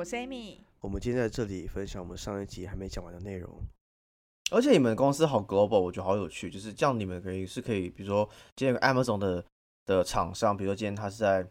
我是 Amy。我们今天在这里分享我们上一集还没讲完的内容。而且你们公司好 global，我觉得好有趣，就是这样，你们可以是可以，比如说今天有个 Amazon 的的厂商，比如说今天他是在，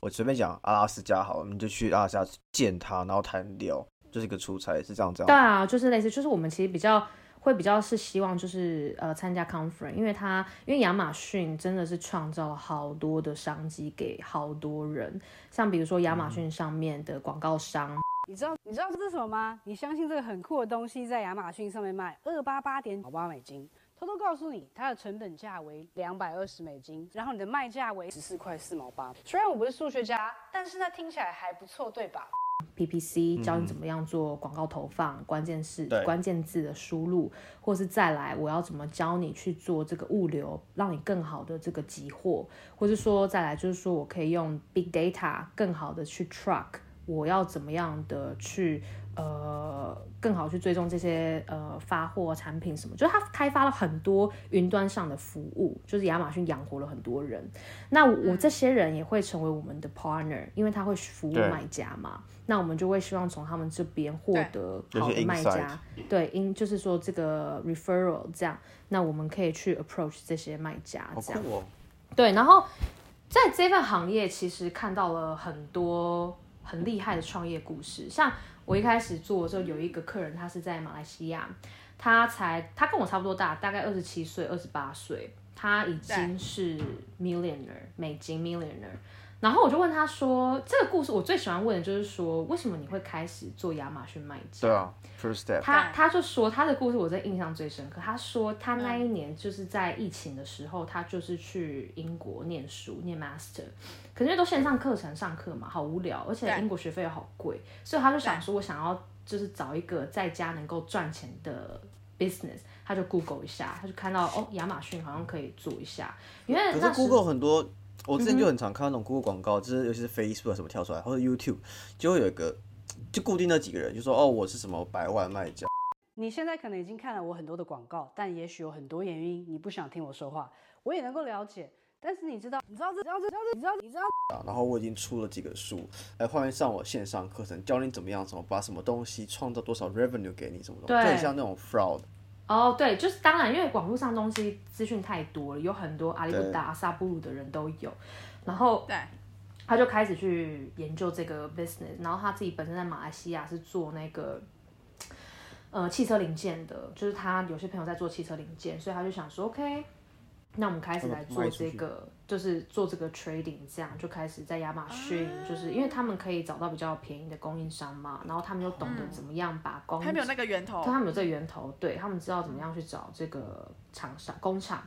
我随便讲阿拉斯加好了，你就去阿拉斯加见他，然后谈聊，就是一个出差，是这样这样。对啊，就是类似，就是我们其实比较会比较是希望就是呃参加 conference，因为他因为亚马逊真的是创造了好多的商机给好多人，像比如说亚马逊上面的广告商。你知道你知道这是什么吗？你相信这个很酷的东西在亚马逊上面卖二八八点八美金，偷偷告诉你它的成本价为两百二十美金，然后你的卖价为十四块四毛八。虽然我不是数学家，但是那听起来还不错，对吧？PPC 教你怎么样做广告投放，关键是关键字的输入，或是再来我要怎么教你去做这个物流，让你更好的这个集货，或是说再来就是说我可以用 Big Data 更好的去 track。我要怎么样的去呃更好去追踪这些呃发货产品什么？就是它开发了很多云端上的服务，就是亚马逊养活了很多人。那我这些人也会成为我们的 partner，因为他会服务对卖家嘛。那我们就会希望从他们这边获得好的卖家，对，因就是说这个 referral 这样，那我们可以去 approach 这些卖家这样。哦！对，然后在这份行业，其实看到了很多很厉害的创业故事。像我一开始做的时候，有一个客人，他是在马来西亚，他才他跟我差不多大，大概二十七岁、二十八岁，他已经是 millionaire 美金 millionaire。然后我就问他说，这个故事我最喜欢问的就是说，为什么你会开始做亚马逊卖家？对啊，first step，他他就说他的故事我在印象最深刻。他说他那一年就是在疫情的时候，他就是去英国念书念 master，可是因为都线上课程上课嘛，好无聊，而且英国学费又好贵，所以他就想说，我想要就是找一个在家能够赚钱的 business，他就 Google 一下，他就看到哦亚马逊好像可以做一下，因为可是那 Google 很多，我之前嗯就很常看到那种 Google 广告，就是尤其是 Facebook 什么跳出来，或者 YouTube，就会有一个就固定那几个人，就说哦我是什么百万卖家，你现在可能已经看了我很多的广告，但也许有很多原因你不想听我说话，我也能够了解。但是你知道，你知道这，你知道这，你知道这，你知道，啊，然后我已经出了几个书，来欢迎上我线上课程，教你怎么样，怎么把什么东西创造多少 revenue 给你，什么东西，对就很像那种 fraud，哦，对，就是当然，因为网络上东西资讯太多了，有很多阿里不达、阿萨布鲁的人都有，然后对，他就开始去研究这个 business，然后他自己本身在马来西亚是做那个呃汽车零件的，就是他有些朋友在做汽车零件，所以他就想说，OK，那我们开始来做这个，就是做这个 trading，这样就开始在亚马逊，就是因为他们可以找到比较便宜的供应商嘛，然后他们又懂得怎么样把供他们有那个源头对，他们有这个源头，对他们知道怎么样去找这个厂商工厂。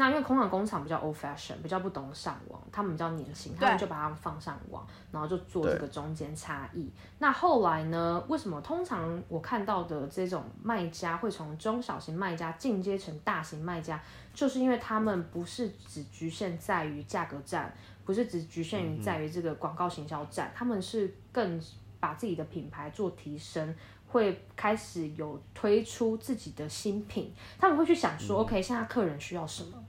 那因为空港工厂比较 old fashion，比较不懂上网，他们比较年轻，他们就把它们放上网，然后就做这个中间差异。那后来呢？为什么通常我看到的这种卖家会从中小型卖家进阶成大型卖家，就是因为他们不是只局限在于价格战，不是只局限于在于这个广告行销战，他们是更把自己的品牌做提升。会开始有推出自己的新品，他们会去想说、o k 现在客人需要什么，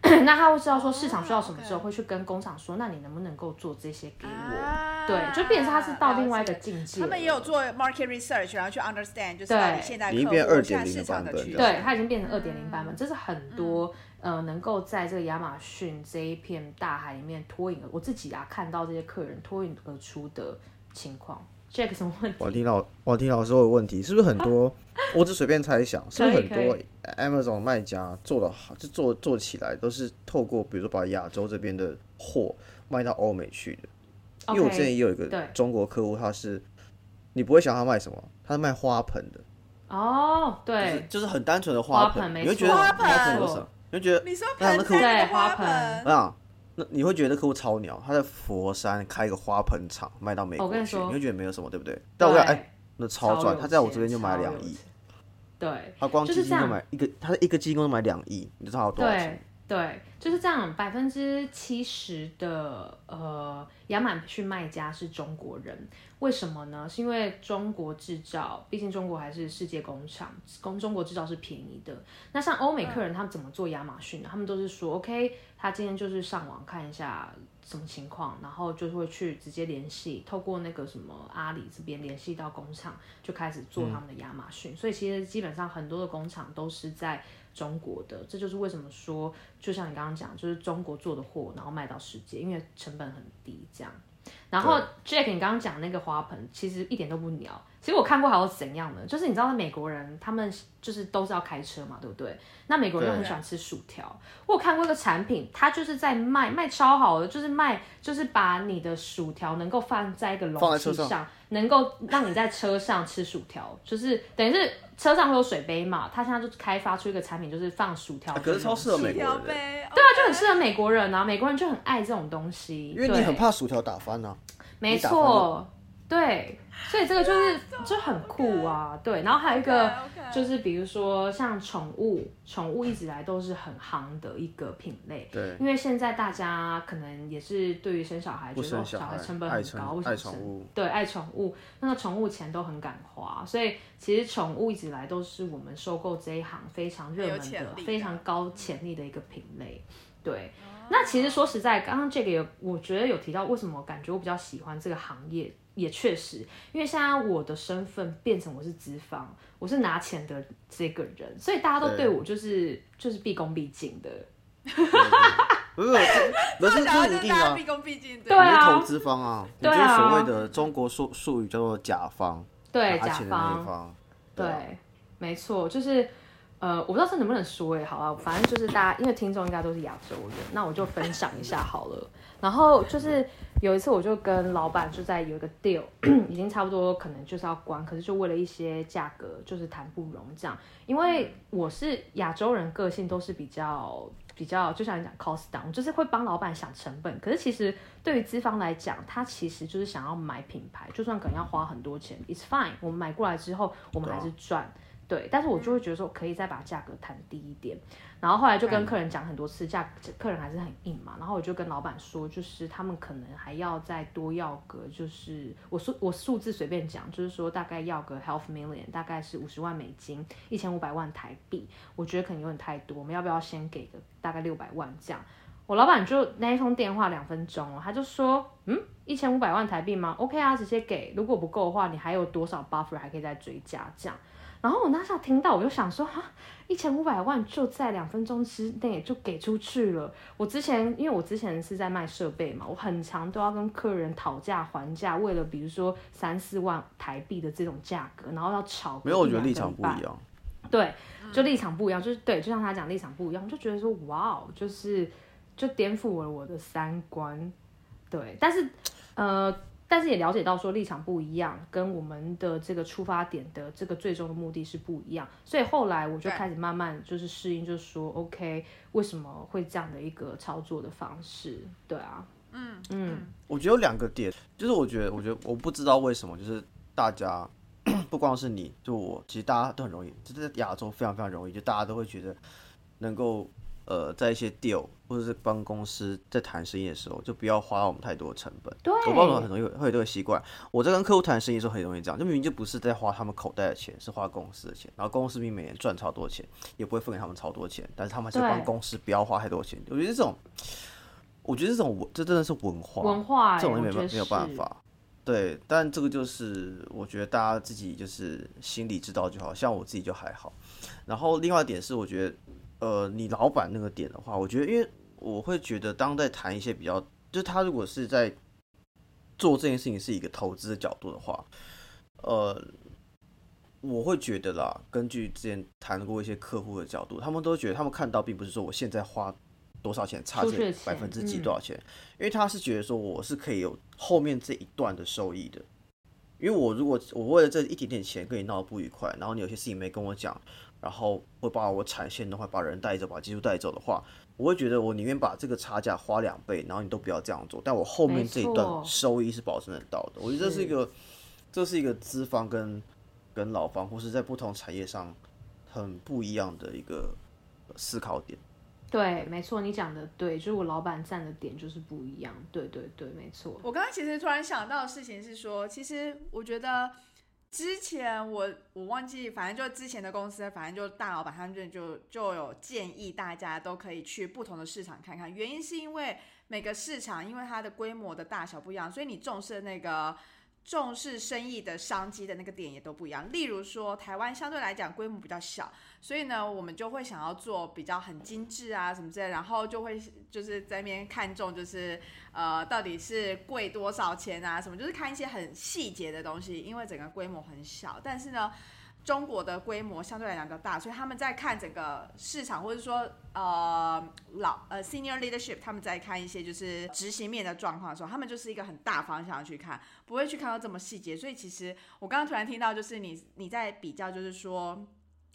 那他会知道说市场需要什么之后，哦会去跟工厂说，那你能不能够做这些给我？啊对，就变成他是到另外一个境界。他们也有做 market research，然后去 understand，就是对现在已经变客户2.0现在市场的版本。对，它已经变成二点零版本，这是很多、呃能够在这个亚马逊这一片大海里面脱颖而，我自己啊看到这些客人脱颖而出的情况。Jack 什么问题？我听老王婷老师有问题，是不是很多？我只随便猜想，是不是很多 Amazon 卖家做的好，就做做起来都是透过比如说把亚洲这边的货卖到欧美去的？因为我之前也有一个中国客户，他是你不会想他卖什么，他是卖花盆的，哦，就是对，就是很单纯的盆，花盆没你会觉得错花花盆有盆什么？你会觉得你说那那客户盆栽花盆盆，啊，那你会觉得那客户超鸟，他在佛山开一个花盆厂卖到美国去，你你会觉得没有什么，对不对？但我跟你讲，哎，那超赚，超他在我这边就买两亿，对，他光基金就买一个，他一个基金都买两亿，你知道他有多少钱？对对，就是这样，百分之七十的呃亚马逊卖家是中国人，为什么呢？是因为中国制造，毕竟中国还是世界工厂，工中国制造是便宜的。那像欧美客人他们怎么做亚马逊呢？他们都是说，OK，他今天就是上网看一下什么情况，然后就会去直接联系，透过那个什么阿里这边联系到工厂，就开始做他们的亚马逊。所以其实基本上很多的工厂都是在中国的，这就是为什么说，就像你刚刚讲，就是中国做的货，然后卖到世界，因为成本很低这样。然后 Jack，你刚刚讲那个花盆，其实一点都不鸟。其实我看过还有怎样的，就是你知道美国人他们就是都是要开车嘛，对不对？那美国人又很喜欢吃薯条。我有看过一个产品，它就是在卖卖超好的，就是卖就是把你的薯条能够放在一个容器放在车上上，能够让你在车上吃薯条，就是等于是车上会有水杯嘛，他现在就开发出一个产品，就是放薯条可是超适合美一国人。对啊，就很适合美国人啊，美国人就很爱这种东西，因为你很怕薯条打翻啊。没错，对，所以这个就是就很酷啊，对。然后还有一个就是比如说像宠物，宠物一直以来都是很夯的一个品类。对，因为现在大家可能也是对于生小孩，不觉得哦小孩成本很高，为什爱么生宠物对，爱宠物，那个宠物钱都很敢花，所以其实宠物一直以来都是我们收购这一行非常热门的非常高潜力的一个品类。对，那其实说实在，刚刚这个有，我觉得有提到为什么感觉我比较喜欢这个行业，也确实，因为现在我的身份变成我是资方，我是拿钱的这个人，所以大家都对对我就是就是毕恭毕敬的。不是，不是，这一定啊就是是大家毕。恭毕敬，对啊投资方啊，你就是对啊所谓的中国术术语叫做甲方，对，甲方。对，啊没错，就是呃，我不知道这能不能说哎，好啊，反正就是大家，因为听众应该都是亚洲人，那我就分享一下好了。然后就是有一次，我就跟老板就在有一个 deal，已经差不多可能就是要关，可是就为了一些价格，就是谈不拢这样。因为我是亚洲人，个性都是比较比较，就像你讲 cost down，就是会帮老板想成本。可是其实对于资方来讲，他其实就是想要买品牌，就算可能要花很多钱，it's fine，我们买过来之后，我们还是赚。对，但是我就会觉得说，可以再把价格谈低一点。然后后来就跟客人讲很多次，价客人还是很硬嘛。然后我就跟老板说，就是他们可能还要再多要个，就是我数我数字随便讲，就是说大概要个 half million，大概是五十万美金，一千五百万台币。我觉得可能有点太多，我们要不要先给个大概六百万这样？我老板就那一通电话两分钟哦，他就说，嗯，一千五百万台币吗？OK 啊，直接给。如果不够的话，你还有多少 buffer 还可以再追加这样。然后我那时候听到，我就想说，哈，一千五百万就在两分钟之内就给出去了。我之前，因为我之前是在卖设备嘛，我很常都要跟客人讨价还价，为了比如说三四万台币的这种价格，然后要吵个没有，我觉得立场不一样。对，就立场不一样，就是对，就像他讲立场不一样，我就觉得说哇哦，就是就颠覆了我的三观。对，但是呃，但是也了解到说立场不一样，跟我们的这个出发点的这个最终的目的是不一样，所以后来我就开始慢慢就是适应，就是说 OK，为什么会这样的一个操作的方式？对啊，嗯嗯，我觉得有两个点，就是我觉得，我觉得我不知道为什么，就是大家 不光是你，就我，其实大家都很容易，就是在亚洲非常非常容易，就大家都会觉得能够呃在一些 deal 或者是帮公司在谈生意的时候，就不要花我们太多的成本。对，我不知道为什么很容易会有这个习惯。我在跟客户谈生意的时候很容易这样，就明明就不是在花他们口袋的钱，是花公司的钱，然后公司明明每年赚超多钱，也不会分给他们超多钱，但是他们是帮公司不要花太多钱。我觉得这种，我觉得这种文，这真的是文化，文化、欸，这种没有没有办。法。对，但这个就是我觉得大家自己就是心里知道就好，像我自己就还好。然后另外一点是，我觉得，呃，你老板那个点的话，我觉得，因为我会觉得，当在谈一些比较，就是他如果是在做这件事情是一个投资的角度的话，呃，我会觉得啦，根据之前谈过一些客户的角度，他们都觉得他们看到并不是说我现在花多少钱，差这百分之几嗯多少钱，因为他是觉得说我是可以有后面这一段的收益的。因为我如果我为了这一点点钱跟你闹得不愉快，然后你有些事情没跟我讲，然后会把我产线的话把人带走，把技术带走的话，我会觉得我宁愿把这个差价花两倍，然后你都不要这样做，但我后面这一段收益是保证得到的。我觉得这是一是个，这是一个资方跟跟老方或是在不同产业上很不一样的一个思考点。对，没错，你讲的对，就是我老板站的点就是不一样。对对对，没错。我刚刚其实突然想到的事情是说，其实我觉得之前我我忘记，反正就之前的公司，反正就大老板他们就就就有建议大家都可以去不同的市场看看，原因是因为每个市场因为它的规模的大小不一样，所以你重视那个。重视生意的商机的那个点也都不一样。例如说，台湾相对来讲规模比较小，所以呢，我们就会想要做比较很精致啊什么之类，然后就会就是在那边看重，就是呃，到底是贵多少钱啊什么，就是看一些很细节的东西，因为整个规模很小。但是呢。中国的规模相对来讲比较大，所以他们在看整个市场，或者说呃老呃 senior leadership，他们在看一些就是执行面的状况的时候，他们就是一个很大方向去看，不会去看到这么细节。所以其实我刚刚突然听到，就是你你在比较，就是说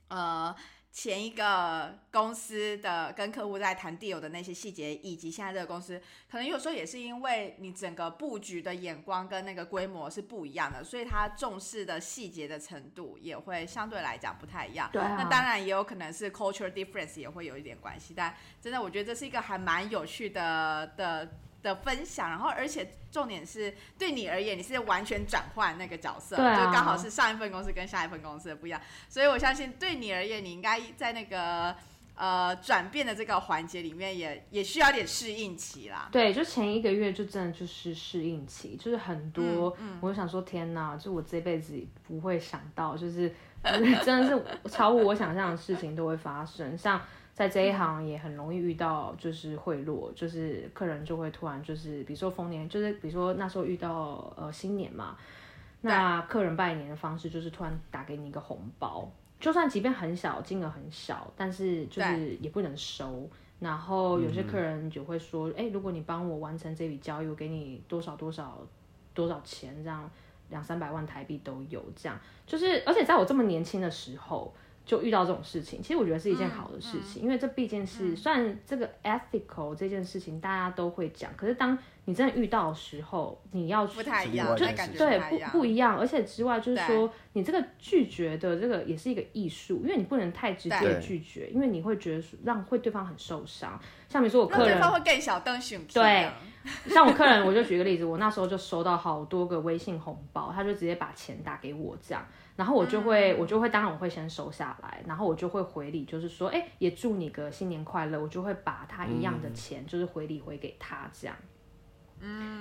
呃。前一个公司的跟客户在谈 deal 的那些细节，以及现在这个公司，可能有时候也是因为你整个布局的眼光跟那个规模是不一样的，所以他重视的细节的程度也会相对来讲不太一样。对，那当然也有可能是 culture difference 也会有一点关系，但真的我觉得这是一个还蛮有趣的的。的分享，然后而且重点是对你而言，你是完全转换那个角色，就刚好是上一份公司跟下一份公司的不一样，所以我相信对你而言，你应该在那个呃转变的这个环节里面，也也需要点适应期啦。对，就前一个月就真的就是适应期，就是很多，嗯我就想说天哪，就我这辈子不会想到，就是真的是超乎我想象的事情都会发生，像。在这一行也很容易遇到，就是贿赂，就是客人就会突然就是，比如说逢年，就是比如说那时候遇到呃新年嘛，那客人拜年的方式就是突然打给你一个红包，就算即便很小金额很小，但是就是也不能收。然后有些客人就会说，哎，如果你帮我完成这笔交易，我给你多少多少多少钱，这样两三百万台币都有，这样就是而且在我这么年轻的时候。就遇到这种事情，其实我觉得是一件好的事情，因为这毕竟是虽然这个 ethical 这件事情大家都会讲，可是当你真的遇到的时候，你要不太一样，对不不一样，而且之外就是说，你这个拒绝的这个也是一个艺术，因为你不能太直接拒绝，因为你会觉得让会对方很受伤。像比如说我客人，对方会更小灯熊。对，像我客人，我就举个例子，我那时候就收到好多个微信红包，他就直接把钱打给我这样。然后我就会，我就会，当然我会先收下来，然后我就会回礼，就是说，哎，也祝你个新年快乐。我就会把他一样的钱，就是回礼回给他这样。嗯，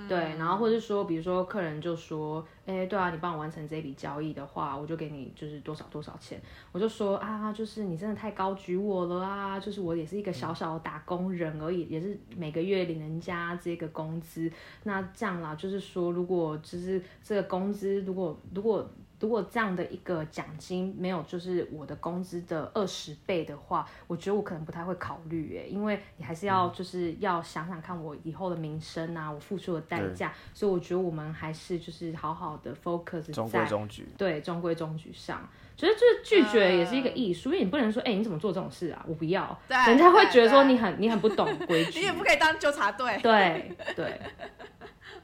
对，然后或者说，比如说客人就说，哎，对啊，你帮我完成这笔交易的话，我就给你就是多少多少钱。我就说啊，就是你真的太高举我了啊，就是我也是一个小小的打工人而已，也是每个月领人家这个工资。那这样啦，就是说，如果就是这个工资，如果如果。如果这样的一个奖金没有就是我的工资的二十倍的话，我觉得我可能不太会考虑诶，因为你还是要就是要想想看我以后的名声啊，我付出的代价，所以我觉得我们还是就是好好的 focus 在中规中矩，对中规中矩上，觉得就是拒绝也是一个艺术，因为你不能说哎你怎么做这种事啊，我不要，人家会觉得说你很你很不懂规矩，你也不可以当纠察队，对对。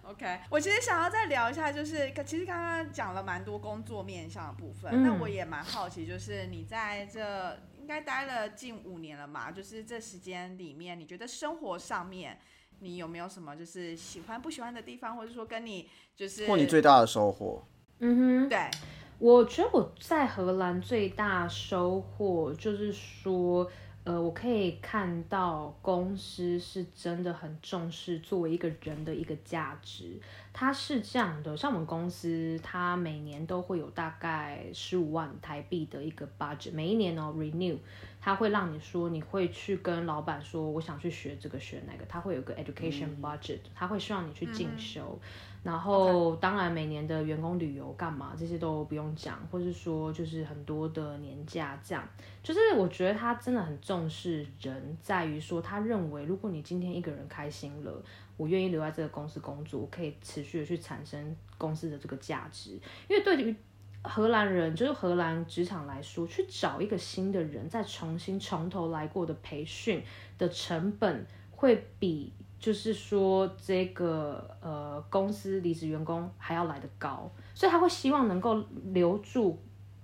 OK，我其实想要再聊一下，就是其实刚刚讲了蛮多工作面向的部分，那我也蛮好奇，就是你在这应该待了近五年了嘛，就是这时间里面，你觉得生活上面你有没有什么就是喜欢不喜欢的地方，或者说跟你就是或你最大的收获？嗯哼，对，我觉得我在荷兰最大收获就是说。呃，我可以看到公司是真的很重视作为一个人的一个价值。它是这样的，像我们公司，它每年都会有大概十五万台币的一个 budget，每一年哦 renew，它会让你说你会去跟老板说我想去学这个学那个，它会有个 education budget，它会希望你去进修。然后，当然每年的员工旅游干嘛这些都不用讲，或是说就是很多的年假这样，就是我觉得他真的很重视人，在于说他认为如果你今天一个人开心了，我愿意留在这个公司工作，我可以持续的去产生公司的这个价值。因为对于荷兰人，就是荷兰职场来说，去找一个新的人再重新从头来过的培训的成本会比。就是说，这个呃公司离职员工还要来得高，所以他会希望能够留住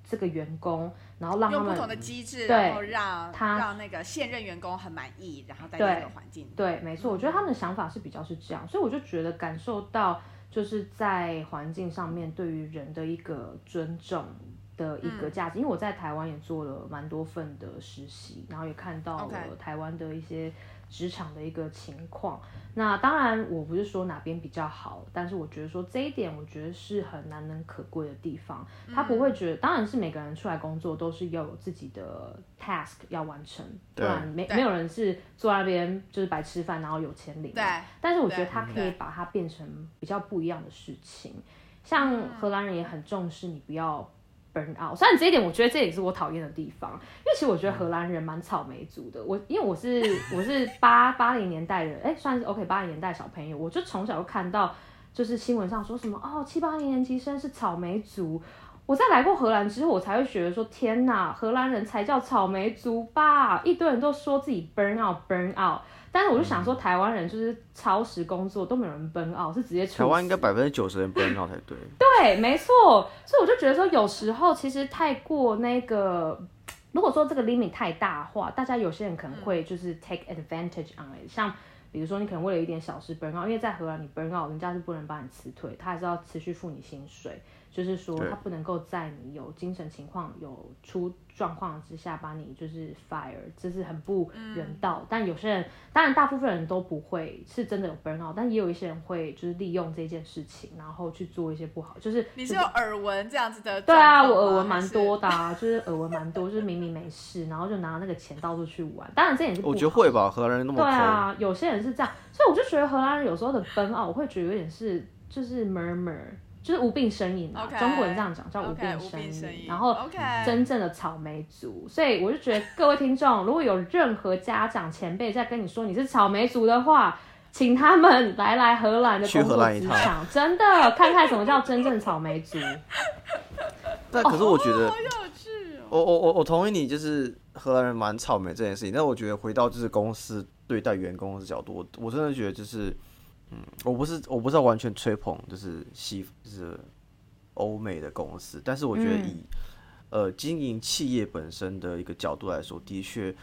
这个员工，然后让他们用不同的机制，对然后让他让那个现任员工很满意，然后在对这个环境。对，没错，我觉得他们的想法是比较是这样，所以我就觉得感受到就是在环境上面对于人的一个尊重的一个价值，因为我在台湾也做了蛮多份的实习，然后也看到了台湾的一些职场的一个情况。那当然，我不是说哪边比较好，但是我觉得说这一点，我觉得是很难能可贵的地方。他不会觉得，当然是每个人出来工作都是要有自己的 task 要完成，不然没没有人是坐在那边就是白吃饭，然后有钱领。对，但是我觉得他可以把它变成比较不一样的事情，像嗯荷兰人也很重视你不要 burn out。虽然这一点我觉得这也是我讨厌的地方，因为其实我觉得荷兰人蛮草莓族的。我因为我是我是八八零年代的，哎、算是 OK 八零年代小朋友，我就从小就看到就是新闻上说什么哦七八零年级生是草莓族。我在来过荷兰之后，我才会觉得说，天哪，荷兰人才叫草莓族吧！一堆人都说自己 burn out burn out，但是我就想说，台湾人就是超时工作都没有人 burn out，是直接台湾应该百分之九十人 burn out 才对。对，没错，所以我就觉得说，有时候其实太过那个，如果说这个 limit 太大化，大家有些人可能会就是 take advantage on it，像比如说你可能为了一点小事 burn out，因为在荷兰你 burn out，人家是不能把你辞退，他还是要持续付你薪水，就是说对他不能够在你有精神情况有出状况之下把你就是 fire，这是很不人道。但有些人，当然大部分人都不会是真的有 burn out，但也有一些人会就是利用这件事情，然后去做一些不好，就是你是有耳闻这样子的？对啊，我耳闻蛮多。的啊，就是耳闻蛮多，就是明明没事，然后就拿那个钱到处去玩。当然这也是不我觉得好会吧，荷兰人那么对抠。啊，有些人是这样，所以我就觉得荷兰人有时候的奔傲，我会觉得有点是就是 murmur，就是无病呻吟啊。OK，中国人这样讲叫无病呻呻吟。吟然后 OK 真正的草莓族，所以我就觉得各位听众，如果有任何家长前辈在跟你说你是草莓族的话，请他们来来荷兰的去工作荷兰一趟职场，真的看看什么叫真正草莓族。但可是我觉得，好有趣哦。我我我我同意你，就是荷兰人蛮草莓这件事情。但我觉得回到就是公司对待员工的角度，我我真的觉得就是，嗯，我不是我不是要完全吹捧就是西就是欧美的公司，但是我觉得嗯以、呃经营企业本身的一个角度来说，的确。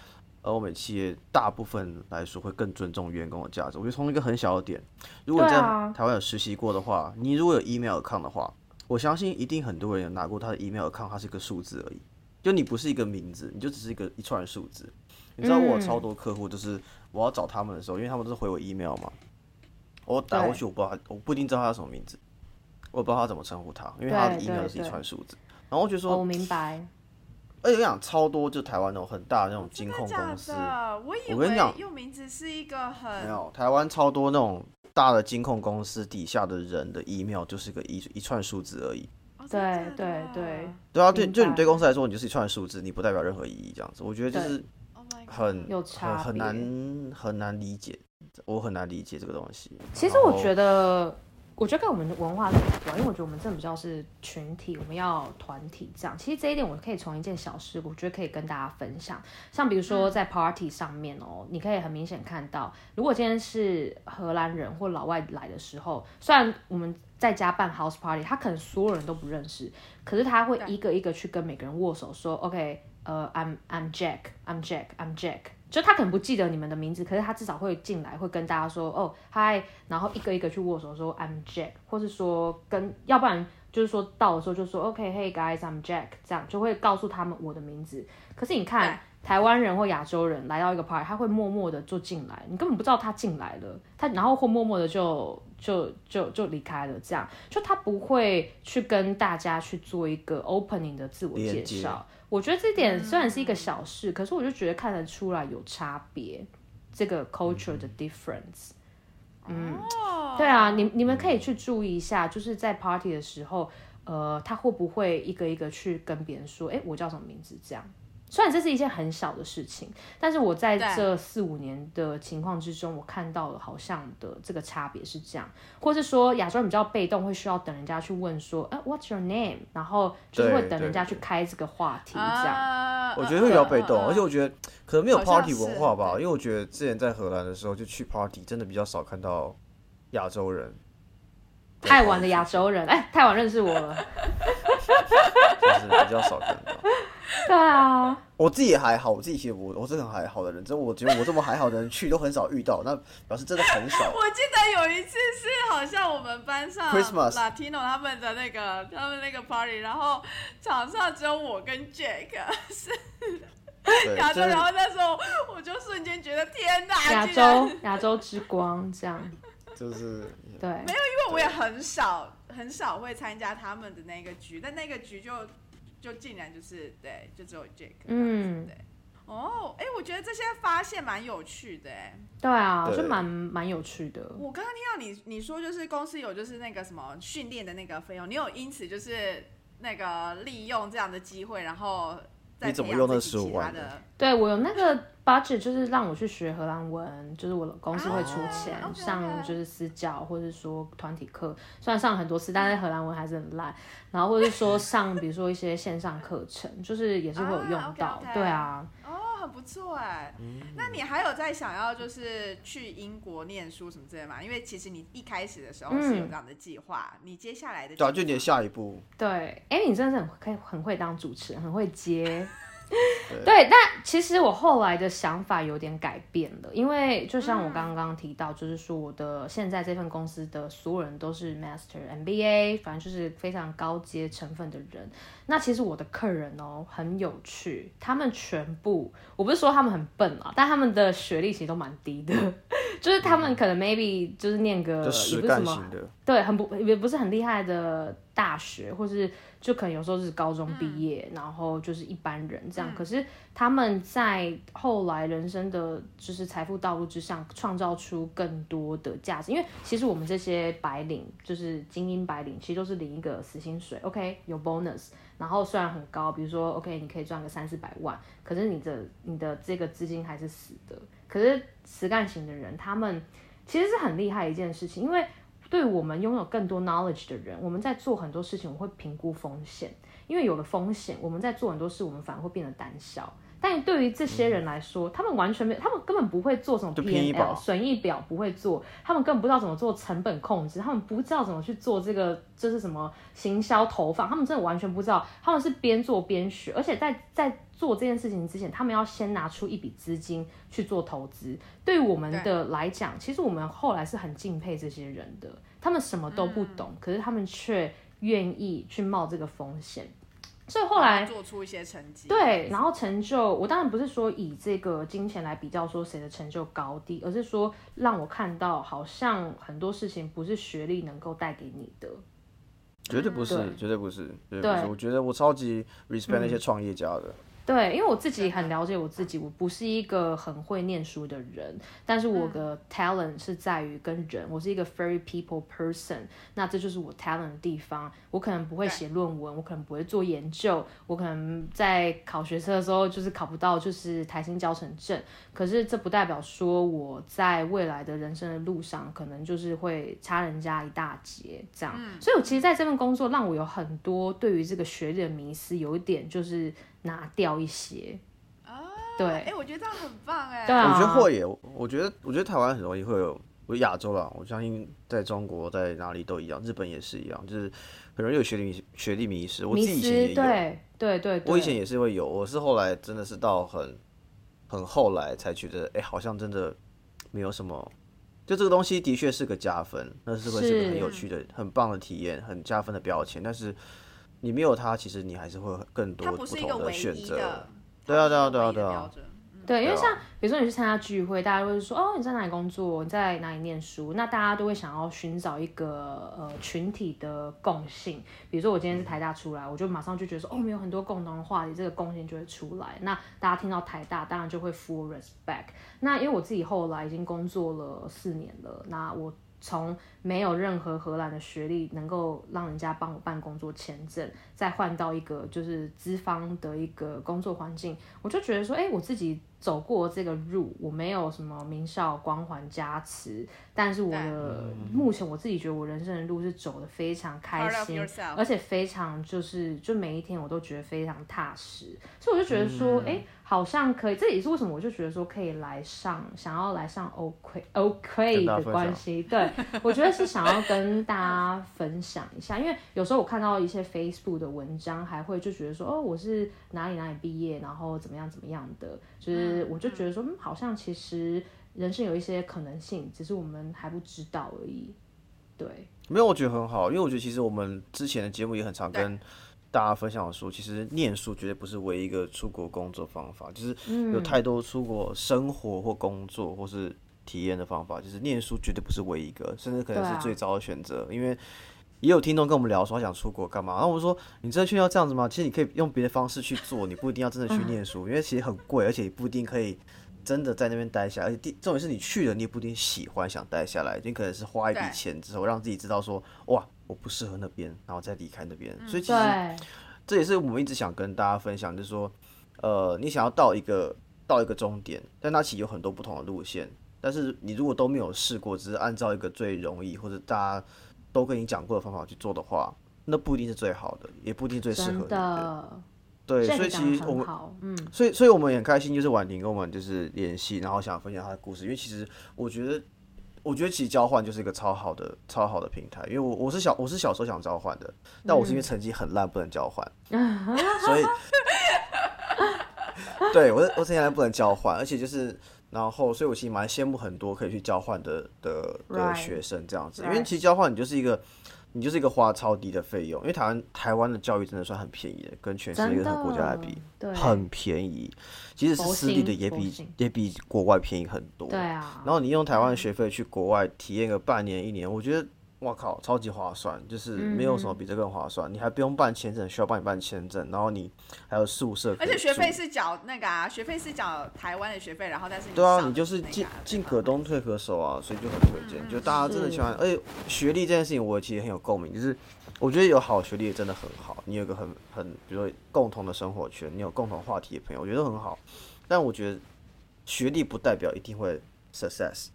欧美企业大部分来说会更尊重员工的价值。我觉得从一个很小的点，如果你在台湾有实习过的话，你如果有 email account 的话，我相信一定很多人有拿过他的 email account，它是一个数字而已，就你不是一个名字，你就只是一个一串数字。你知道我有超多客户，就是我要找他们的时候，因为他们都是回我 email 嘛，我打过去，我不知道他，我不一定知道他叫什么名字，我也不知道他怎么称呼他，因为他的对 email 对是一串数字。然后我就哦说，我明白，而且我讲超多，就台湾那种很大的那种金控公司，我以为我跟你讲用名字是一个很没有，台湾超多那种大的金控公司底下的人的 email 就是个一一串数字而已。哦对对对对啊，对，就你对公司来说，你就是一串数字，你不代表任何意义，这样子。我觉得就是 Oh 很有差很很难很难理解，我很难理解这个东西。其实我觉得，我觉得跟我们的文化是有关，因为我觉得我们真的比较是群体，我们要团体这样。其实这一点我可以从一件小事，我觉得可以跟大家分享。像比如说在 party 上面哦，你可以很明显看到，如果今天是荷兰人或老外来的时候，虽然我们在家办 house party，他可能所有人都不认识，可是他会一个一个去跟每个人握手，说 OK，呃，I'm I'm Jack，I'm Jack，I'm Jack。就他可能不记得你们的名字，可是他至少会进来，会跟大家说哦嗨，然后一个一个去握手说 I'm Jack，或是说跟，要不然就是说到的时候就说 OK，Hey guys，I'm Jack，这样就会告诉他们我的名字。可是你看台湾人或亚洲人来到一个 party，他会默默的就进来，你根本不知道他进来了，他然后或默默的就就就就离开了，这样。就他不会去跟大家去做一个 opening 的自我介绍。我觉得这点虽然是一个小事，可是我就觉得看得出来有差别，这个 culture 的 difference。嗯，哦对啊，你你们可以去注意一下，就是在 party 的时候，呃，他会不会一个一个去跟别人说，哎，我叫什么名字？这样。虽然这是一件很小的事情，但是我在这四五年的情况之中，我看到了好像的这个差别是这样，或是说亚洲人比较被动，会需要等人家去问说，呃，What's your name？然后就是会等人家去开这个话题，这样。啊我觉得会比较被动，而且我觉得可能没有 party 文化吧，因对为我觉得之前在荷兰的时候就去 party，真的比较少看到亚洲人。太晚的亚洲人，哎，太晚认识我了。就是比较少看到。对啊，我自己也还好，我自己其实我我是很还好的人，只是我觉得我这么还好的人去都很少遇到，那表示真的很少。我记得有一次是好像我们班上 Christmas Latino 他们的那个他们那个 party，然后场上只有我跟 Jack 是，亚洲，然后那时候我就瞬间觉得天哪，亚洲亚洲之光这样，就是对，没有因为我也很少很少会参加他们的那个局，但那个局就就竟然就是对，就只有 Jack，嗯对。哦，哎，我觉得这些发现蛮有趣的，哎，对啊，对就蛮蛮有趣的。我刚刚听到你你说就是公司有就是那个什么训练的那个费用，你有因此就是那个利用这样的机会，然后再你怎么用那15自己其他万的？对我有那个 budget，就是让我去学荷兰文，就是我的公司会出钱、上就是私教，或者说团体课，虽然上很多次，但是荷兰文还是很烂。然后或者是说 上比如说一些线上课程，就是也是会有用啊到。对啊，哦，很不错哎。嗯那你还有在想要就是去英国念书什么之类的吗？因为其实你一开始的时候是有这样的计划，你接下来的对就你的下一步，对，哎，你真的是很可以很会当主持人，很会接。对对，但其实我后来的想法有点改变了，因为就像我刚刚提到，就是说我的现在这份公司的所有人都是 Master MBA，反正就是非常高阶成分的人。那其实我的客人哦很有趣，他们全部我不是说他们很笨啊，但他们的学历其实都蛮低的，就是他们可能 maybe 就是念个也不是什么对，很不也不是很厉害的大学，或是就可能有时候是高中毕业，然后就是一般人这样。嗯可是他们在后来人生的就是财富道路之上，创造出更多的价值。因为其实我们这些白领，就是精英白领，其实都是领一个死薪水，OK，有 bonus，然后虽然很高，比如说 OK，你可以赚个三四百万，可是你的你的这个资金还是死的。可是实干型的人，他们其实是很厉害的一件事情，因为对我们拥有更多 knowledge 的人，我们在做很多事情，我们会评估风险，因为有了风险，我们在做很多事，我们反而会变得胆小。但对于这些人来说，他们完全没有，他们根本不会做什么就拼一 P 把 N L 损益表，不会做，他们根本不知道怎么做成本控制，他们不知道怎么去做这个，这是什么行销投放，他们真的完全不知道，他们是边做边学，而且在在做这件事情之前，他们要先拿出一笔资金去做投资。对于我们的来讲，其实我们后来是很敬佩这些人的，他们什么都不懂，可是他们却愿意去冒这个风险。所以后来做出一些成绩。对，然后成就，我当然不是说以这个金钱来比较说谁的成就高低，而是说让我看到好像很多事情不是学历能够带给你的。绝对不是对，绝对不是，绝对不是。我觉得我超级 respect 那些创业家的，对，因为我自己很了解我自己，我不是一个很会念书的人，但是我的 talent 是在于跟人，我是一个 very people person，那这就是我 talent 的地方。我可能不会写论文，我可能不会做研究，我可能在考学测的时候就是考不到就是台新教程证，可是这不代表说我在未来的人生的路上可能就是会差人家一大截这样。所以我其实在这份工作让我有很多对于这个学历的迷思，有一点就是拿掉一些。啊，对哎，我觉得这样很棒哎。对啊我觉得会耶。我我觉得我觉得台湾很容易会有，我亚洲啦，我相信在中国在哪里都一样，日本也是一样，就是很容易有学历迷学历迷失。我自迷己以前也失，有，对对对对，我以前也是会有，我是后来真的是到很很后来才觉得，哎、好像真的没有什么。就这个东西的确是个加分，那是会是个很有趣的、很棒的体验，很加分的标签。但是你没有它，其实你还是会有更多它不是一个同的唯选择。一的，对啊对啊对啊对啊对，因为像比如说你去参加聚会，大家会说哦你在哪里工作，你在哪里念书，那大家都会想要寻找一个呃群体的共性。比如说我今天是台大出来，我就马上就觉得说哦，我们有很多共同的话题，这个共性就会出来。那大家听到台大，当然就会 full respect。那因为我自己后来已经工作了四年了，那我从没有任何荷兰的学历能够让人家帮我办工作签证，再换到一个就是资方的一个工作环境，我就觉得说，哎、我自己走过这个路，我没有什么名校光环加持，但是我的目前我自己觉得我人生的路是走的非常开心，而且非常就是就每一天我都觉得非常踏实，所以我就觉得说，哎、好像可以，这也是为什么我就觉得说可以来上，想要来上 OK OK 的关系，对我觉得是想要跟大家分享一下，因为有时候我看到一些 Facebook 的文章，还会就觉得说，哦，我是哪里哪里毕业，然后怎么样怎么样的，就是我就觉得说，嗯，好像其实人生有一些可能性，只是我们还不知道而已，对。没有，我觉得很好，因为我觉得其实我们之前的节目也很常跟大家分享说，其实念书绝对不是唯一一个出国工作方法，就是有太多出国生活或工作或是体验的方法，就是念书绝对不是唯一一个，甚至可能是最糟的选择，因为。也有听众跟我们聊说他想出国干嘛，然后我们说你真的确定要这样子吗？其实你可以用别的方式去做，你不一定要真的去念书，因为其实很贵，而且不一定可以真的在那边待下，而且第重点是你去了，你也不一定喜欢想待下来，你可能是花一笔钱之后让自己知道说哇我不适合那边，然后再离开那边，所以其实，这也是我们一直想跟大家分享，就是说，呃，你想要到一个到一个终点，但它其实有很多不同的路线，但是你如果都没有试过，只是按照一个最容易或者大家都跟你讲过的方法去做的话，那不一定是最好的，也不一定最适合真你的。对，所以其实我们，嗯，所以，所以我们也很开心，就是婉婷跟我们就是联系，然后想分享她的故事。因为其实我觉得，我觉得其实交换就是一个超好的、超好的平台。因为我我是小我是小时候想交换的，但我是因为成绩很烂不能交换，所以，对我是我成绩烂不能交换，而且就是。然后，所以我其实蛮羡慕很多可以去交换的的的.学生这样子，因.为其实交换你就是一个，你就是一个花超低的费用，因为台湾台湾的教育真的算很便宜的，跟全世界真任何国家来比，很便宜，即使是私立的也比也比国外便宜很多。对啊，然后你用台湾的学费去国外体验个半年一年，我觉得哇靠，超级划算，就是没有什嗯么比这更划算。你还不用办签证，需要帮你办签证，然后你还有宿舍而且学费是缴那个啊，学费是缴台湾的学费，然后但是对啊，你就是进进可东退可守啊，所以就很推荐。嗯就大家真的喜欢，而且学历这件事情，我其实很有共鸣。就是我觉得有好学历真的很好，你有个很很，比如说共同的生活圈，你有共同话题的朋友，我觉得很好。但我觉得学历不代表一定会 success，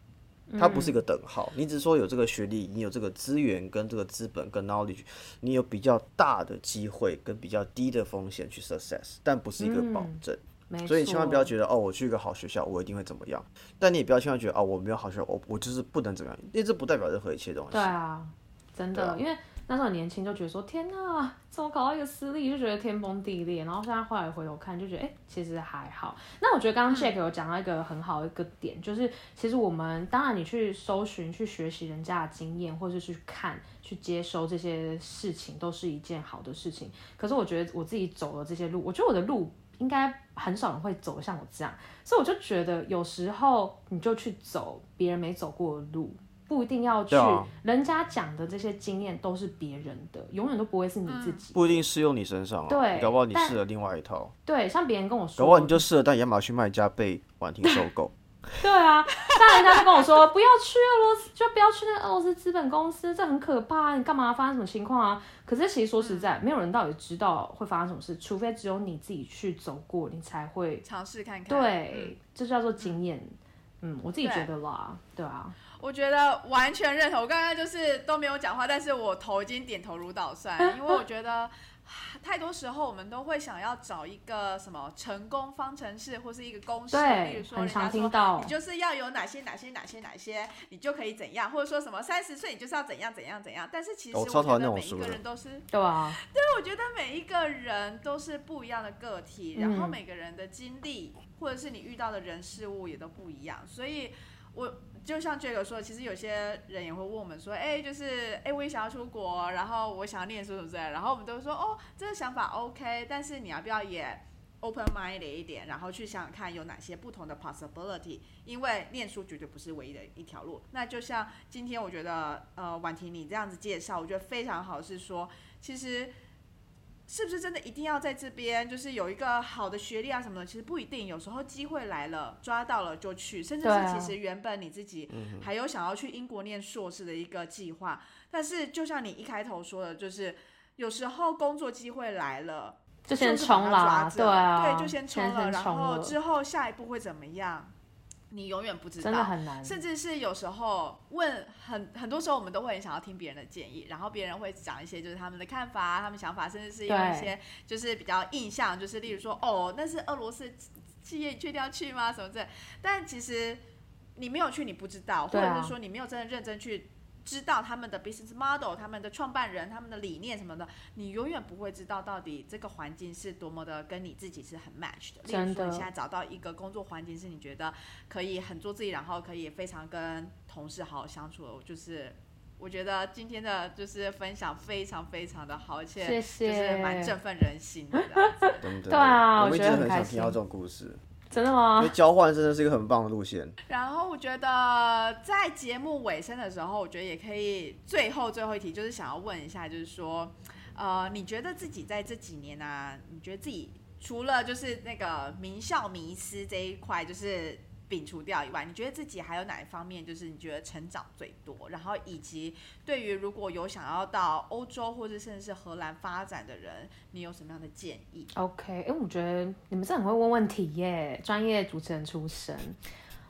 它不是一个等号。你只是说有这个学历，你有这个资源跟这个资本跟 knowledge，你有比较大的机会跟比较低的风险去 success，但不是一个保嗯证。没所以千万不要觉得哦，我去一个好学校，我一定会怎么样。但你也不要千万觉得哦，我没有好学校，我我就是不能怎么样，因为这不代表任何一切东西。对啊，真的，啊因为那时候很年轻就觉得说天呐，怎么搞到一个私立，就觉得天崩地裂。然后现在后来回头看，就觉得哎、诶其实还好。那我觉得刚刚 Jack 有讲到一个很好的一个点，就是其实我们当然你去搜寻、去学习人家的经验，或是去看、去接收这些事情，都是一件好的事情。可是我觉得我自己走了这些路，我觉得我的路。应该很少人会走得像我这样，所以我就觉得有时候你就去走别人没走过的路，不一定要去啊人家讲的这些经验都是别人的，永远都不会是你自己。不一定适用你身上啊。对搞不好你但适合另外一套，对，像别人跟我说，搞不好你就适合但亚马逊卖家被婉婷收购。对啊，像人家就跟我说 不要去俄罗斯，就不要去那个俄罗斯资本公司，这很可怕，你干嘛发生什么情况啊？可是其实说实在，没有人到底知道会发生什么事，除非只有你自己去走过，你才会。尝试看看。对，这叫做经验。嗯，我自己觉得啦，对啊，我觉得完全认同。我刚刚就是都没有讲话，但是我头已经点头如捣蒜，因为我觉得。太多时候我们都会想要找一个什么成功方程式，或是一个公式，例如，说人家说听到你。就是要有哪些哪些哪些哪些，你就可以怎样，或者说什么三十岁你就是要怎样怎样怎样。但是其实我觉得每一个人都是对啊，对我觉得每一个人都是不一样的个体，然后嗯每个人的经历或者是你遇到的人事物也都不一样，所以我就像这个说，其实有些人也会问我们说，哎，就是哎，我也想要出国，然后我想要念书什么之类，然后我们都说，哦，这个想法 OK，但是你要不要也 open mind 一点，然后去想想看有哪些不同的 possibility，因为念书绝对不是唯一的一条路。那就像今天我觉得，呃，婉婷你这样子介绍，我觉得非常好，是说其实。是不是真的一定要在这边，就是有一个好的学历啊什么的？其实不一定，有时候机会来了，抓到了就去，甚至是其实原本你自己还有想要去英国念硕士的一个计划，但是就像你一开头说的，就是有时候工作机会来了。就先冲啦抓着对啊对，就先冲了，然先冲了后之后下一步会怎么样，你永远不知道，真的很难。甚至是有时候问很很多时候，我们都会很想要听别人的建议，然后别人会讲一些就是他们的看法、他们想法，甚至是有一些就是比较印象，就是例如说哦，那是俄罗斯企业，你确定要去吗？什么之类。但其实你没有去，你不知道，或者是说你没有真的认真去。知道他们的 business model、他们的创办人、他们的理念什么的，你永远不会知道到底这个环境是多么的跟你自己是很 match 的。例如真的说，你现在找到一个工作环境是你觉得可以很做自己，然后可以非常跟同事好好相处的，就是我觉得今天的就是分享非常非常的好，而且就是蛮。振奋人心的。对啊我觉得很开心很想听到这种故事，真的吗因为？交换真的是一个很棒的路线。然后我觉得在节目尾声的时候，我觉得也可以最后最后一题就是想要问一下，就是说，呃，你觉得自己在这几年啊，你觉得自己除了就是那个名校迷失这一块，就是摒除掉以外，你觉得自己还有哪一方面就是你觉得成长最多？然后以及对于如果有想要到欧洲或者甚至是荷兰发展的人，你有什么样的建议？OK，因为、我觉得你们是很会问问题耶，专业主持人出身。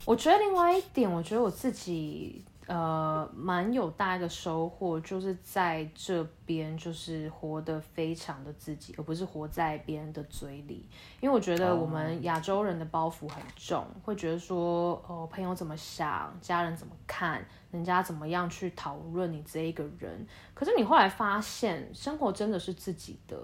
我觉得另外一点，我觉得我自己呃蛮有大一个收获，就是在这边就是活得非常的自己，而不是活在别人的嘴里。因为我觉得我们亚洲人的包袱很重，会觉得说哦朋友怎么想，家人怎么看，人家怎么样去讨论你这一个人。可是你后来发现，生活真的是自己的。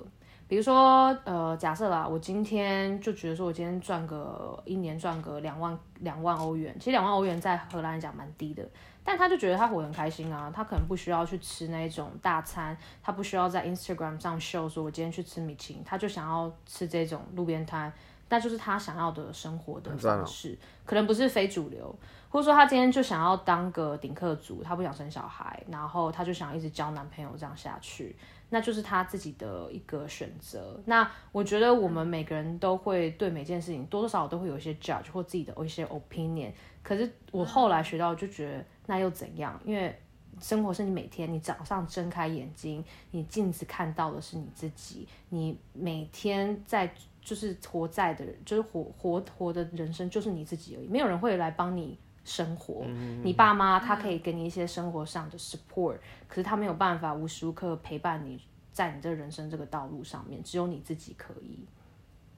比如说，呃，假设啦，我今天就觉得说，我今天赚个一年赚个两万两万欧元，其实两万欧元在荷兰来讲蛮低的，但他就觉得他活得很开心啊，他可能不需要去吃那种大餐，他不需要在 Instagram 上秀说我今天去吃米其林，他就想要吃这种路边摊，那就是他想要的生活的方式，可能不是非主流，或者说他今天就想要当个顶客族，他不想生小孩，然后他就想一直交男朋友这样下去。那就是他自己的一个选择。那我觉得我们每个人都会对每件事情多多少少都会有一些 judge 或自己的一些 opinion。可是我后来学到，就觉得那又怎样？因为生活是你每天，你早上睁开眼睛，你镜子看到的是你自己，你每天在就是活在的，就是活活活的人生就是你自己而已，没有人会来帮你。生活，你爸妈他可以给你一些生活上的 support，、可是他没有办法无时无刻陪伴你在你这人生这个道路上面，只有你自己可以。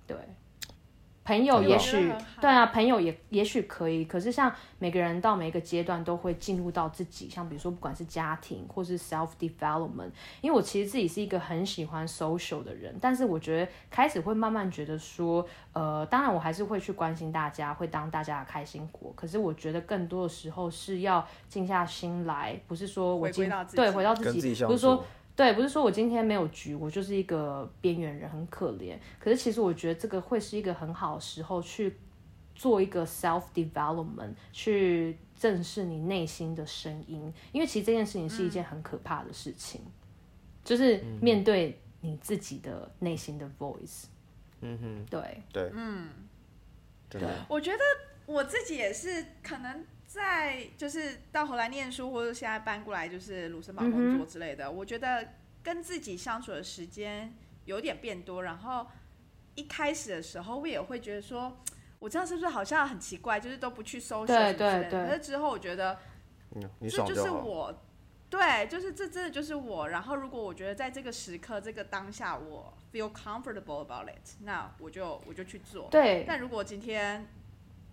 对，朋友也许对啊，朋友也也许可以，可是像每个人到每一个阶段都会进入到自己，像比如说不管是家庭或是 self development，因为我其实自己是一个很喜欢 social 的人，但是我觉得开始会慢慢觉得说，呃，当然我还是会去关心大家，会当大家的开心果，可是我觉得更多的时候是要静下心来，不是说我今到对回到自己，自己。不是说处，对，不是说我今天没有局，我就是一个边缘人，很可怜。可是其实我觉得这个会是一个很好的时候去做一个 self development，去正视你内心的声音，因为其实这件事情是一件很可怕的事情，就是面对你自己的内心的 voice。嗯哼，对，对，嗯，对，我觉得我自己也是可能在就是到荷兰念书，或者现在搬过来就是卢森堡工作之类的，我觉得跟自己相处的时间有点变多。然后一开始的时候，我也会觉得说，我这样是不是好像很奇怪，就是都不去搜对什么之类的对对可是之后我觉得嗯，你这就是。我，对，就是这真的就是我。然后如果我觉得在这个时刻、这个当下，我 feel comfortable about it，那我就我就去做。对，但如果今天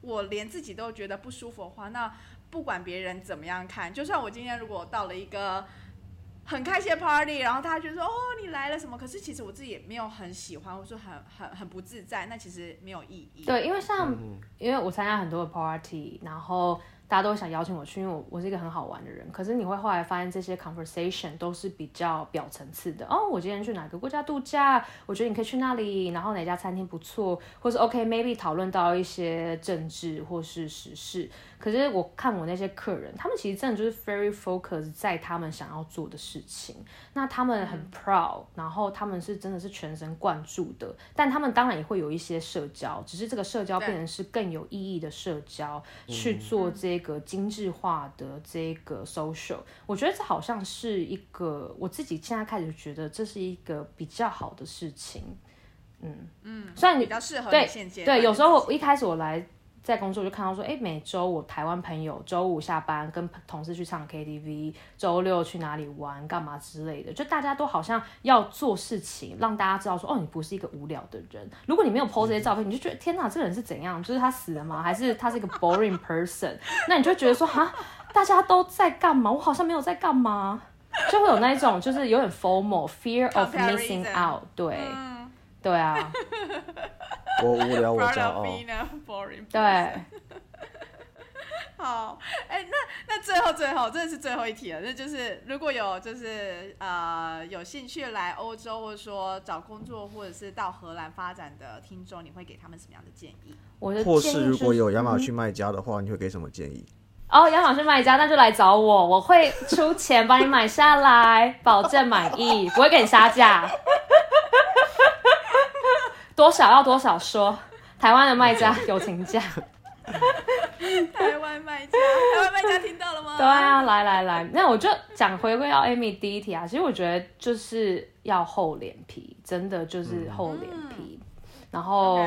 我连自己都觉得不舒服的话，那不管别人怎么样看，就算我今天如果到了一个很开心的 party，然后大家觉得说哦你来了什么，可是其实我自己也没有很喜欢，或者说很很很不自在，那其实没有意义。对，因为像嗯因为我参加很多的 party，然后大家都想邀请我去，因为我我是一个很好玩的人。可是你会后来发现，这些 conversation 都是比较表层次的。哦，我今天去哪个国家度假？我觉得你可以去那里，然后哪家餐厅不错，或是 OK maybe 讨论到一些政治或是时事。可是我看我那些客人，他们其实真的就是 very focus 在他们想要做的事情。那他们很 proud，然后他们是真的是全神贯注的，但他们当然也会有一些社交，只是这个社交变成是更有意义的社交，去做这个精致化的这个 social。我觉得这好像是一个我自己现在开始觉得这是一个比较好的事情。嗯，嗯，虽然你比较适合对对，有时候我一开始我来在工作就看到说，哎，每周我台湾朋友周五下班跟同事去唱 KTV，周六去哪里玩干嘛之类的，就大家都好像要做事情，让大家知道说，哦，你不是一个无聊的人。如果你没有 PO 这些照片，你就觉得天哪，这个人是怎样？就是他死了吗？还是他是一个 boring person？那你就觉得说，哈，大家都在干嘛？我好像没有在干嘛。就会有那一种，就是有点 formal fear of missing out，对，嗯对啊，我无聊，我 a boring 对。好，哎、那那最后最后，真的是最后一题了，那就是如果有就是呃有兴趣来欧洲，或者说找工作，或者是到荷兰发展的听众，你会给他们什么样的建议？我的或建议是如果有亚马嗯逊卖家的话，你会给什么建议？哦，亚马逊卖家，那就来找我，我会出钱帮你买下来，保证满意，不会给你杀价。多少要多少说，台湾的卖家 友情价。台湾卖家，台湾卖家听到了吗？对啊，来来来，那我就讲回归到 Amy 第一题啊，其实我觉得就是要厚脸皮，真的就是厚脸皮，然后。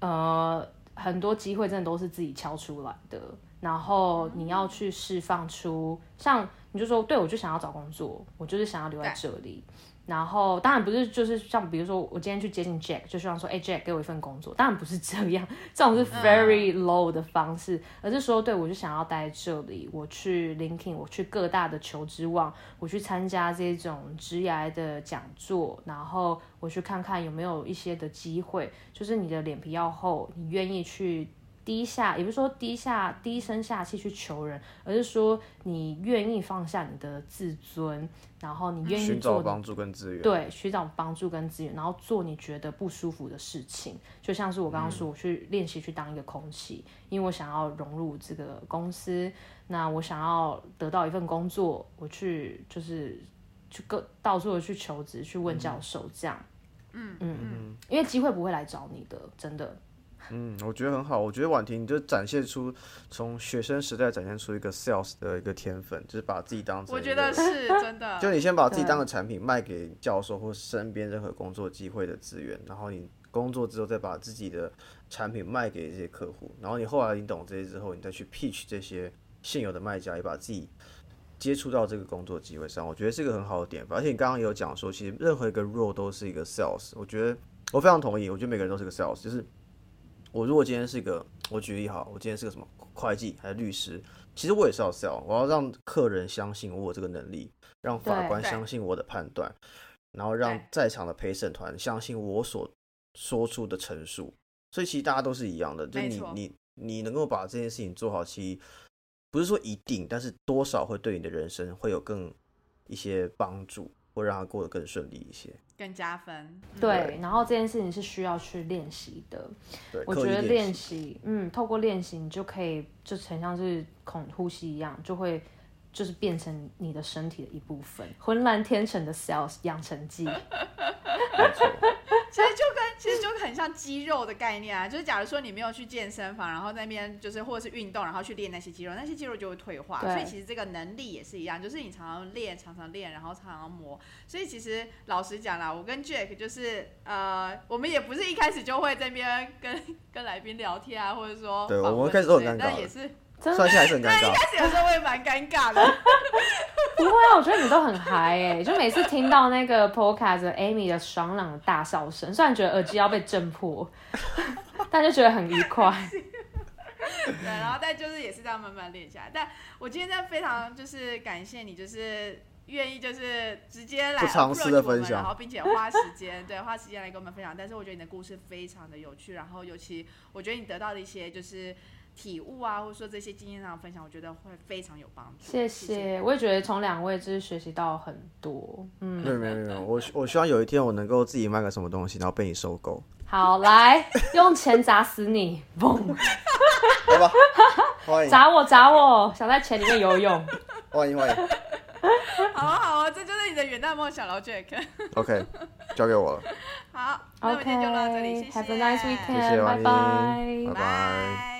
呃，很多机会真的都是自己敲出来的，然后你要去释放出，像你就说，对我就想要找工作，我就是想要留在这里。然后当然不是，就是像比如说我今天去接近 Jack，就希望说，哎、j a c k 给我一份工作。当然不是这样，这种是 very low 的方式，而是说，对我就想要待在这里，我去 LinkedIn，我去各大的求职网，我去参加这种职涯的讲座，然后我去看看有没有一些的机会，就是你的脸皮要厚，你愿意去低下，也不是说低下低声下气去求人，而是说你愿意放下你的自尊，然后你愿意寻做帮助跟资源。对，寻找帮助跟资源，然后做你觉得不舒服的事情，就像是我刚刚说，我去练习去当一个空气，因为我想要融入这个公司，那我想要得到一份工作，我去就是去各到处的去求职，去问教授这样，嗯。嗯嗯，因为机会不会来找你的，真的，嗯，我觉得很好。我觉得婉婷就展现出从学生时代展现出一个 sales 的一个天分，就是把自己当成我觉得是真的。就你先把自己当个产品卖给教授或身边任何工作机会的资源，然后你工作之后再把自己的产品卖给这些客户，然后你后来你懂这些之后，你再去 pitch 这些现有的卖家，也把自己接触到这个工作机会上，我觉得是一个很好的点。而且你刚刚也有讲说，其实任何一个 role 都是一个 sales，我觉得我非常同意，我觉得每个人都是个 sales，就是我如果今天是一个，我举例哈，我今天是个什么会计还是律师，其实我也是要 sell，我要让客人相信我有这个能力，让法官相信我的判断，然后让在场的陪审团相信我所说出的陈述。所以其实大家都是一样的，就你你你能够把这件事情做好，其实不是说一定，但是多少会对你的人生会有更一些帮助，会让他过得更顺利一些。更加分。嗯对，然后这件事情是需要去练习的，对，我觉得练习，嗯，透过练习，你就可以就很像是孔呼吸一样，就会就是变成你的身体的一部分。浑然天成的 sales 养成记，没错。其实就跟其实就很像肌肉的概念啊，就是假如说你没有去健身房，然后那边就是或者是运动，然后去练那些肌肉，那些肌肉就会退化。所以其实这个能力也是一样，就是你常常练，常常练，然后常常磨。所以其实老实讲啦，我跟 Jack 就是呃，我们也不是一开始就会在那边跟跟来宾聊天啊，或者说对我们开始都很但也是真的虽然现在还是很尴尬，开始的时候我也蛮尴尬的。不会啊，我觉得你都很嗨哎、就每次听到那个 podcast Amy 的爽朗的大笑声，虽然觉得耳机要被震破，但就觉得很愉快。对，然后但就是也是这样慢慢练起来。但我今天真的非常就是感谢你，就是愿意就是直接来不藏私的 approach 我们分享然后并且花时间对 花时间来跟我们分享。但是我觉得你的故事非常的有趣，然后尤其我觉得你得到的一些就是体悟啊，或者说这些经验上的分享，我觉得会非常有帮助。谢谢谢，我也觉得从两位就是学习到很多。嗯，没有没有没有，我我希望有一天我能够自己卖个什么东西，然后被你收购，好，来用钱砸死你，嘣，好吧？欢迎砸我砸我，想在钱里面游泳。欢迎欢迎 好啊好啊，这就是你的远大梦想了，Jack。，OK，交给我了，好，那我们今天就到这里，谢谢 OK，Have a nice weekend，拜拜莹，拜拜。